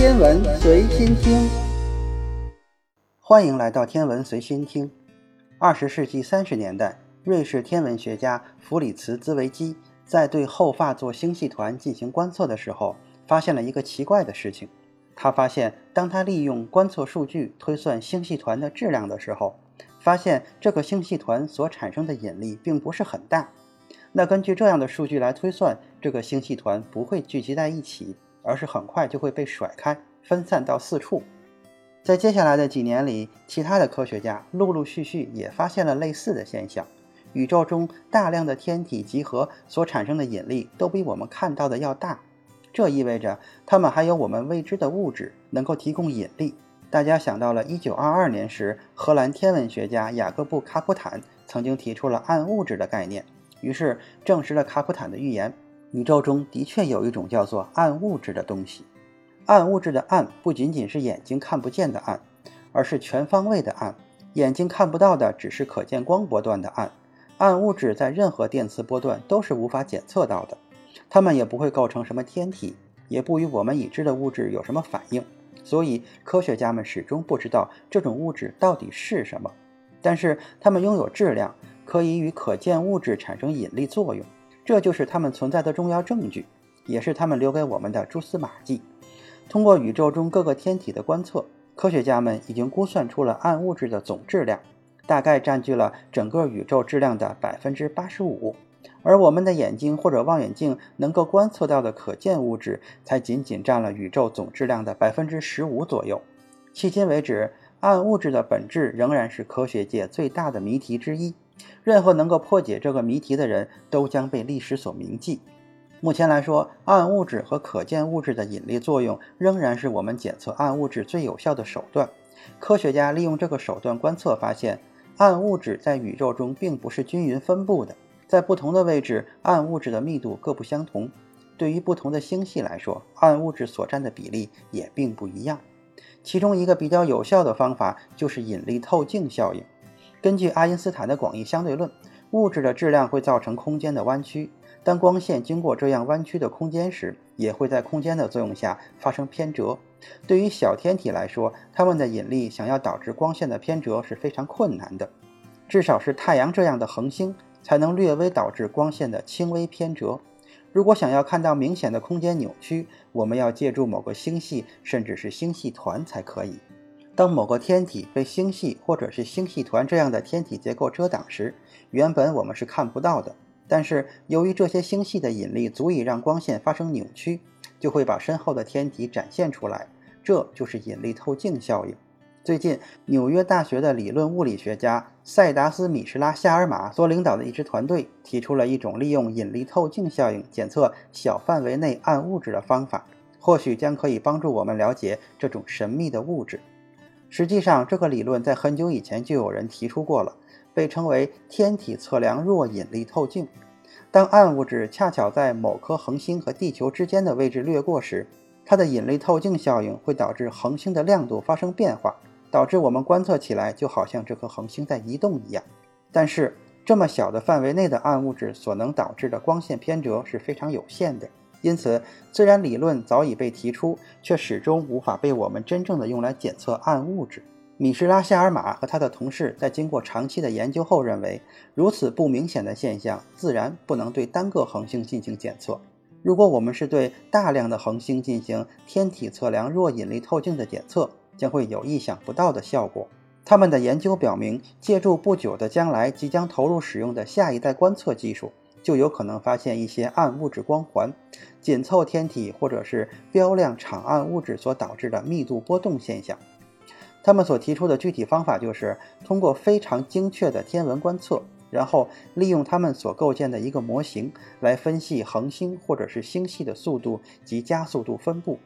天文随心听，欢迎来到天文随心听。二十世纪三十年代，瑞士天文学家弗里茨兹维基在对后发座星系团进行观测的时候，发现了一个奇怪的事情。他发现，当他利用观测数据推算星系团的质量的时候，发现这个星系团所产生的引力并不是很大。那根据这样的数据来推算，这个星系团不会聚集在一起，而是很快就会被甩开，分散到四处。在接下来的几年里，其他的科学家陆陆续续也发现了类似的现象：宇宙中大量的天体集合所产生的引力都比我们看到的要大。这意味着它们还有我们未知的物质能够提供引力。大家想到了1922年时，荷兰天文学家雅各布·卡普坦曾经提出了暗物质的概念。于是证实了卡普坦的预言：宇宙中的确有一种叫做暗物质的东西。暗物质的暗不仅仅是眼睛看不见的暗，而是全方位的暗。眼睛看不到的只是可见光波段的暗。暗物质在任何电磁波段都是无法检测到的，它们也不会构成什么天体，也不与我们已知的物质有什么反应。所以科学家们始终不知道这种物质到底是什么。但是它们拥有质量。可以与可见物质产生引力作用，这就是它们存在的重要证据，也是他们留给我们的蛛丝马迹。通过宇宙中各个天体的观测，科学家们已经估算出了暗物质的总质量，大概占据了整个宇宙质量的百分之八十五，而我们的眼睛或者望远镜能够观测到的可见物质，才仅仅占了宇宙总质量的百分之十五左右。迄今为止，暗物质的本质仍然是科学界最大的谜题之一。任何能够破解这个谜题的人都将被历史所铭记。目前来说，暗物质和可见物质的引力作用仍然是我们检测暗物质最有效的手段。科学家利用这个手段观测，发现暗物质在宇宙中并不是均匀分布的，在不同的位置，暗物质的密度各不相同。对于不同的星系来说，暗物质所占的比例也并不一样。其中一个比较有效的方法就是引力透镜效应。根据爱因斯坦的广义相对论，物质的质量会造成空间的弯曲。当光线经过这样弯曲的空间时，也会在空间的作用下发生偏折。对于小天体来说，它们的引力想要导致光线的偏折是非常困难的。至少是太阳这样的恒星才能略微导致光线的轻微偏折。如果想要看到明显的空间扭曲，我们要借助某个星系甚至是星系团才可以。当某个天体被星系或者是星系团这样的天体结构遮挡时，原本我们是看不到的。但是由于这些星系的引力足以让光线发生扭曲，就会把身后的天体展现出来。这就是引力透镜效应。最近，纽约大学的理论物理学家塞达斯·米什拉夏尔马所领导的一支团队提出了一种利用引力透镜效应检测小范围内暗物质的方法，或许将可以帮助我们了解这种神秘的物质。实际上，这个理论在很久以前就有人提出过了，被称为天体测量弱引力透镜。当暗物质恰巧在某颗恒星和地球之间的位置掠过时，它的引力透镜效应会导致恒星的亮度发生变化，导致我们观测起来就好像这颗恒星在移动一样。但是，这么小的范围内的暗物质所能导致的光线偏折是非常有限的。因此，虽然理论早已被提出，却始终无法被我们真正的用来检测暗物质。米什拉夏尔马和他的同事在经过长期的研究后认为，如此不明显的现象自然不能对单个恒星进行检测。如果我们是对大量的恒星进行天体测量弱引力透镜的检测，将会有意想不到的效果。他们的研究表明，借助不久的将来即将投入使用的下一代观测技术。就有可能发现一些暗物质光环，紧凑天体或者是标量场暗物质所导致的密度波动现象。他们所提出的具体方法就是通过非常精确的天文观测，然后利用他们所构建的一个模型来分析恒星或者是星系的速度及加速度分布，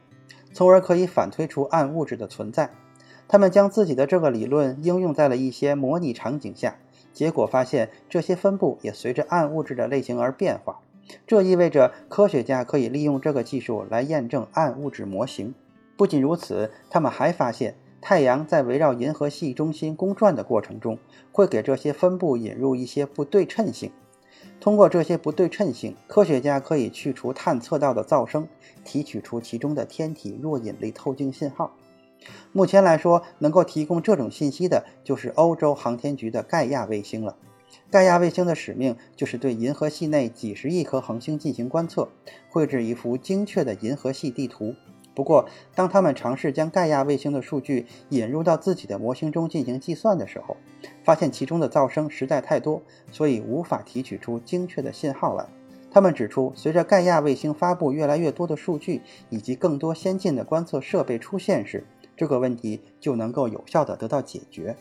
从而可以反推出暗物质的存在。他们将自己的这个理论应用在了一些模拟场景下。结果发现，这些分布也随着暗物质的类型而变化。这意味着科学家可以利用这个技术来验证暗物质模型。不仅如此，他们还发现，太阳在围绕银河系中心公转的过程中，会给这些分布引入一些不对称性。通过这些不对称性，科学家可以去除探测到的噪声，提取出其中的天体弱引力透镜信号。目前来说，能够提供这种信息的就是欧洲航天局的盖亚卫星了。盖亚卫星的使命就是对银河系内几十亿颗恒星进行观测，绘制一幅精确的银河系地图。不过，当他们尝试将盖亚卫星的数据引入到自己的模型中进行计算的时候，发现其中的噪声实在太多，所以无法提取出精确的信号来。他们指出，随着盖亚卫星发布越来越多的数据，以及更多先进的观测设备出现时，这个问题就能够有效地得到解决。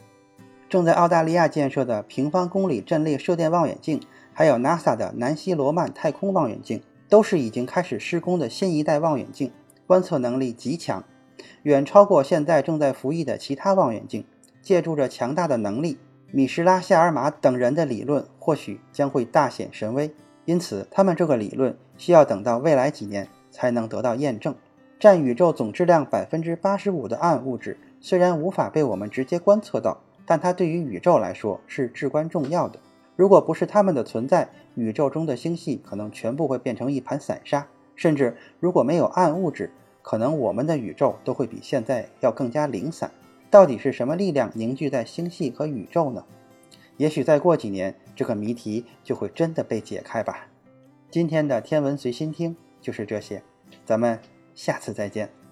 正在澳大利亚建设的平方公里阵列射电望远镜，还有 NASA 的南希罗曼太空望远镜，都是已经开始施工的新一代望远镜，观测能力极强，远超过现在正在服役的其他望远镜。借助着强大的能力，米什拉、夏尔马等人的理论或许将会大显神威。因此，他们这个理论需要等到未来几年才能得到验证。占宇宙总质量百分之八十五的暗物质，虽然无法被我们直接观测到。但它对于宇宙来说是至关重要的。如果不是它们的存在，宇宙中的星系可能全部会变成一盘散沙。甚至如果没有暗物质，可能我们的宇宙都会比现在要更加零散。到底是什么力量凝聚在星系和宇宙呢？也许再过几年，这个谜题就会真的被解开吧。今天的天文随心听就是这些，咱们下次再见。